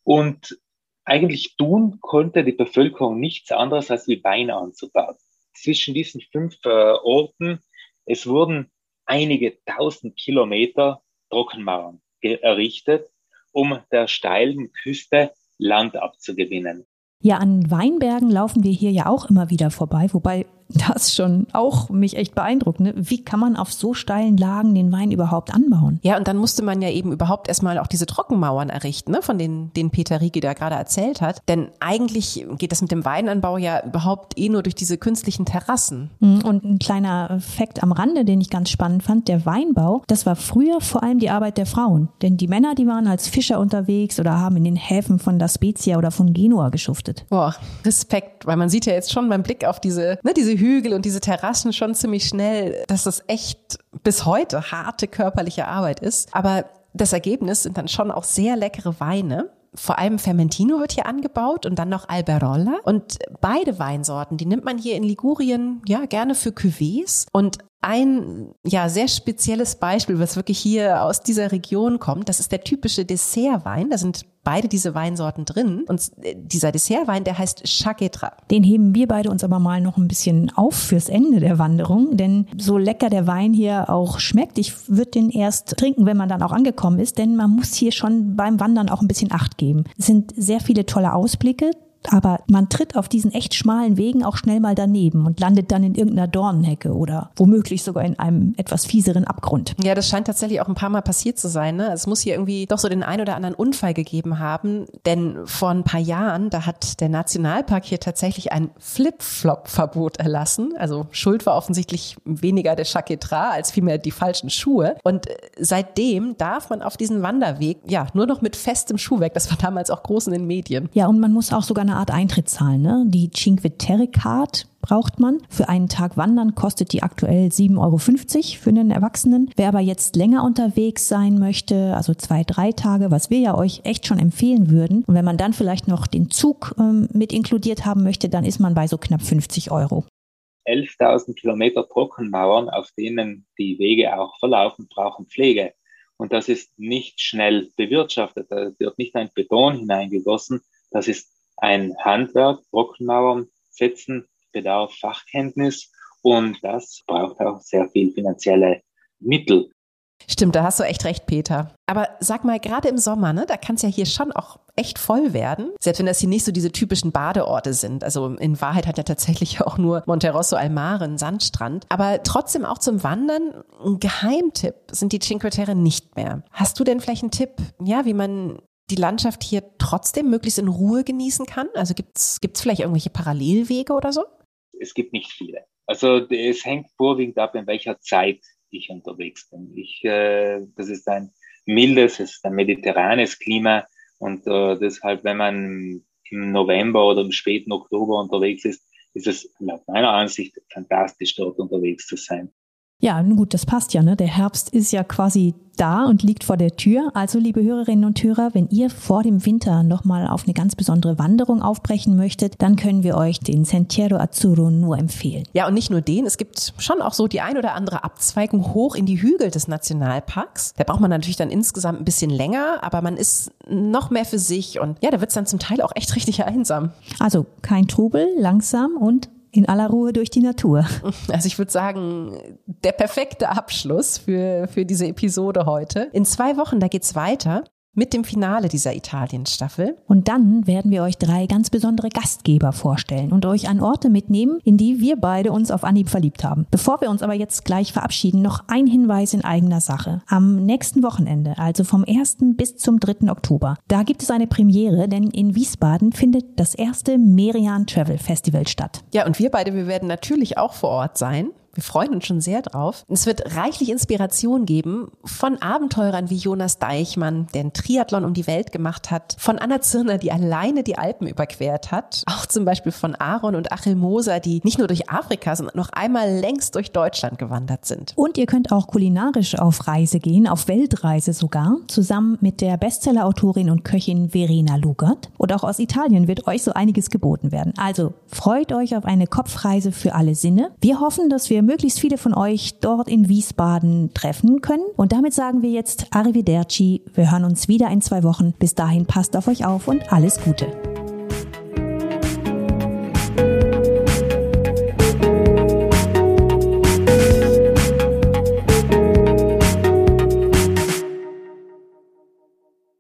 Und eigentlich tun konnte die Bevölkerung nichts anderes als wie Wein anzubauen. Zwischen diesen fünf äh, Orten es wurden einige tausend Kilometer Trockenmauern errichtet, um der steilen Küste Land abzugewinnen. Ja, an Weinbergen laufen wir hier ja auch immer wieder vorbei, wobei das schon auch mich echt beeindruckt. Ne? Wie kann man auf so steilen Lagen den Wein überhaupt anbauen? Ja, und dann musste man ja eben überhaupt erstmal auch diese Trockenmauern errichten, ne? von denen, den Peter Rieke da gerade erzählt hat. Denn eigentlich geht das mit dem Weinanbau ja überhaupt eh nur durch diese künstlichen Terrassen. Mhm, und ein kleiner Fakt am Rande, den ich ganz spannend fand, der Weinbau, das war früher vor allem die Arbeit der Frauen. Denn die Männer, die waren als Fischer unterwegs oder haben in den Häfen von La Spezia oder von Genua geschuftet. Boah, Respekt, weil man sieht ja jetzt schon beim Blick auf diese, ne, diese Hügel und diese Terrassen schon ziemlich schnell, dass das echt bis heute harte körperliche Arbeit ist. Aber das Ergebnis sind dann schon auch sehr leckere Weine. Vor allem Fermentino wird hier angebaut und dann noch Alberolla. Und beide Weinsorten, die nimmt man hier in Ligurien ja gerne für Cuvées. Und ein ja sehr spezielles Beispiel, was wirklich hier aus dieser Region kommt, das ist der typische Dessertwein. Da sind beide diese Weinsorten drin. Und dieser Dessertwein, der heißt Chaquetra. Den heben wir beide uns aber mal noch ein bisschen auf fürs Ende der Wanderung, denn so lecker der Wein hier auch schmeckt, ich würde den erst trinken, wenn man dann auch angekommen ist, denn man muss hier schon beim Wandern auch ein bisschen Acht geben. Es sind sehr viele tolle Ausblicke, aber man tritt auf diesen echt schmalen Wegen auch schnell mal daneben und landet dann in irgendeiner Dornenhecke oder womöglich sogar in einem etwas fieseren Abgrund. Ja, das scheint tatsächlich auch ein paar Mal passiert zu sein. Ne? Es muss hier irgendwie doch so den ein oder anderen Unfall gegeben haben, denn vor ein paar Jahren, da hat der Nationalpark hier tatsächlich ein Flip-Flop-Verbot erlassen. Also Schuld war offensichtlich weniger der Chaquetra als vielmehr die falschen Schuhe. Und äh, seitdem darf man auf diesen Wanderweg ja nur noch mit festem Schuhwerk. Das war damals auch groß in den Medien. Ja, und man muss auch sogar eine Art Eintritt zahlen. Ne? Die Cinque Terre Card braucht man. Für einen Tag Wandern kostet die aktuell 7,50 Euro für einen Erwachsenen. Wer aber jetzt länger unterwegs sein möchte, also zwei, drei Tage, was wir ja euch echt schon empfehlen würden, und wenn man dann vielleicht noch den Zug ähm, mit inkludiert haben möchte, dann ist man bei so knapp 50 Euro. 11.000 Kilometer Trockenmauern, auf denen die Wege auch verlaufen, brauchen Pflege. Und das ist nicht schnell bewirtschaftet. Da wird nicht ein Beton hineingegossen. Das ist ein Handwerk, Trockenmauern setzen, bedarf Fachkenntnis und das braucht auch sehr viel finanzielle Mittel. Stimmt, da hast du echt recht, Peter. Aber sag mal, gerade im Sommer, ne, da kann es ja hier schon auch echt voll werden. Selbst wenn das hier nicht so diese typischen Badeorte sind. Also in Wahrheit hat ja tatsächlich <laughs> auch nur Monterosso Almare einen Sandstrand. Aber trotzdem auch zum Wandern ein Geheimtipp sind die Cinque Terre nicht mehr. Hast du denn vielleicht einen Tipp, ja, wie man die Landschaft hier trotzdem möglichst in Ruhe genießen kann? Also gibt es vielleicht irgendwelche Parallelwege oder so? Es gibt nicht viele. Also es hängt vorwiegend ab, in welcher Zeit ich unterwegs bin. Ich, äh, das ist ein mildes, es ist ein mediterranes Klima und äh, deshalb, wenn man im November oder im späten Oktober unterwegs ist, ist es laut meiner Ansicht fantastisch, dort unterwegs zu sein. Ja, nun gut, das passt ja. Ne? Der Herbst ist ja quasi da und liegt vor der Tür. Also, liebe Hörerinnen und Hörer, wenn ihr vor dem Winter nochmal auf eine ganz besondere Wanderung aufbrechen möchtet, dann können wir euch den Sentiero Azzurro nur empfehlen. Ja, und nicht nur den. Es gibt schon auch so die ein oder andere Abzweigung hoch in die Hügel des Nationalparks. Da braucht man natürlich dann insgesamt ein bisschen länger, aber man ist noch mehr für sich und ja, da wird es dann zum Teil auch echt richtig einsam. Also kein Trubel, langsam und in aller Ruhe durch die Natur. Also ich würde sagen, der perfekte Abschluss für, für diese Episode heute. In zwei Wochen, da geht's weiter mit dem Finale dieser Italien-Staffel. Und dann werden wir euch drei ganz besondere Gastgeber vorstellen und euch an Orte mitnehmen, in die wir beide uns auf Anhieb verliebt haben. Bevor wir uns aber jetzt gleich verabschieden, noch ein Hinweis in eigener Sache. Am nächsten Wochenende, also vom 1. bis zum 3. Oktober, da gibt es eine Premiere, denn in Wiesbaden findet das erste Merian Travel Festival statt. Ja, und wir beide, wir werden natürlich auch vor Ort sein. Wir freuen uns schon sehr drauf. Es wird reichlich Inspiration geben von Abenteurern wie Jonas Deichmann, der einen Triathlon um die Welt gemacht hat, von Anna Zirner, die alleine die Alpen überquert hat, auch zum Beispiel von Aaron und Achel Moser, die nicht nur durch Afrika, sondern noch einmal längst durch Deutschland gewandert sind. Und ihr könnt auch kulinarisch auf Reise gehen, auf Weltreise sogar, zusammen mit der Bestsellerautorin und Köchin Verena Lugert. Und auch aus Italien wird euch so einiges geboten werden. Also freut euch auf eine Kopfreise für alle Sinne. Wir hoffen, dass wir möglichst viele von euch dort in Wiesbaden treffen können. Und damit sagen wir jetzt Arrivederci. Wir hören uns wieder in zwei Wochen. Bis dahin passt auf euch auf und alles Gute.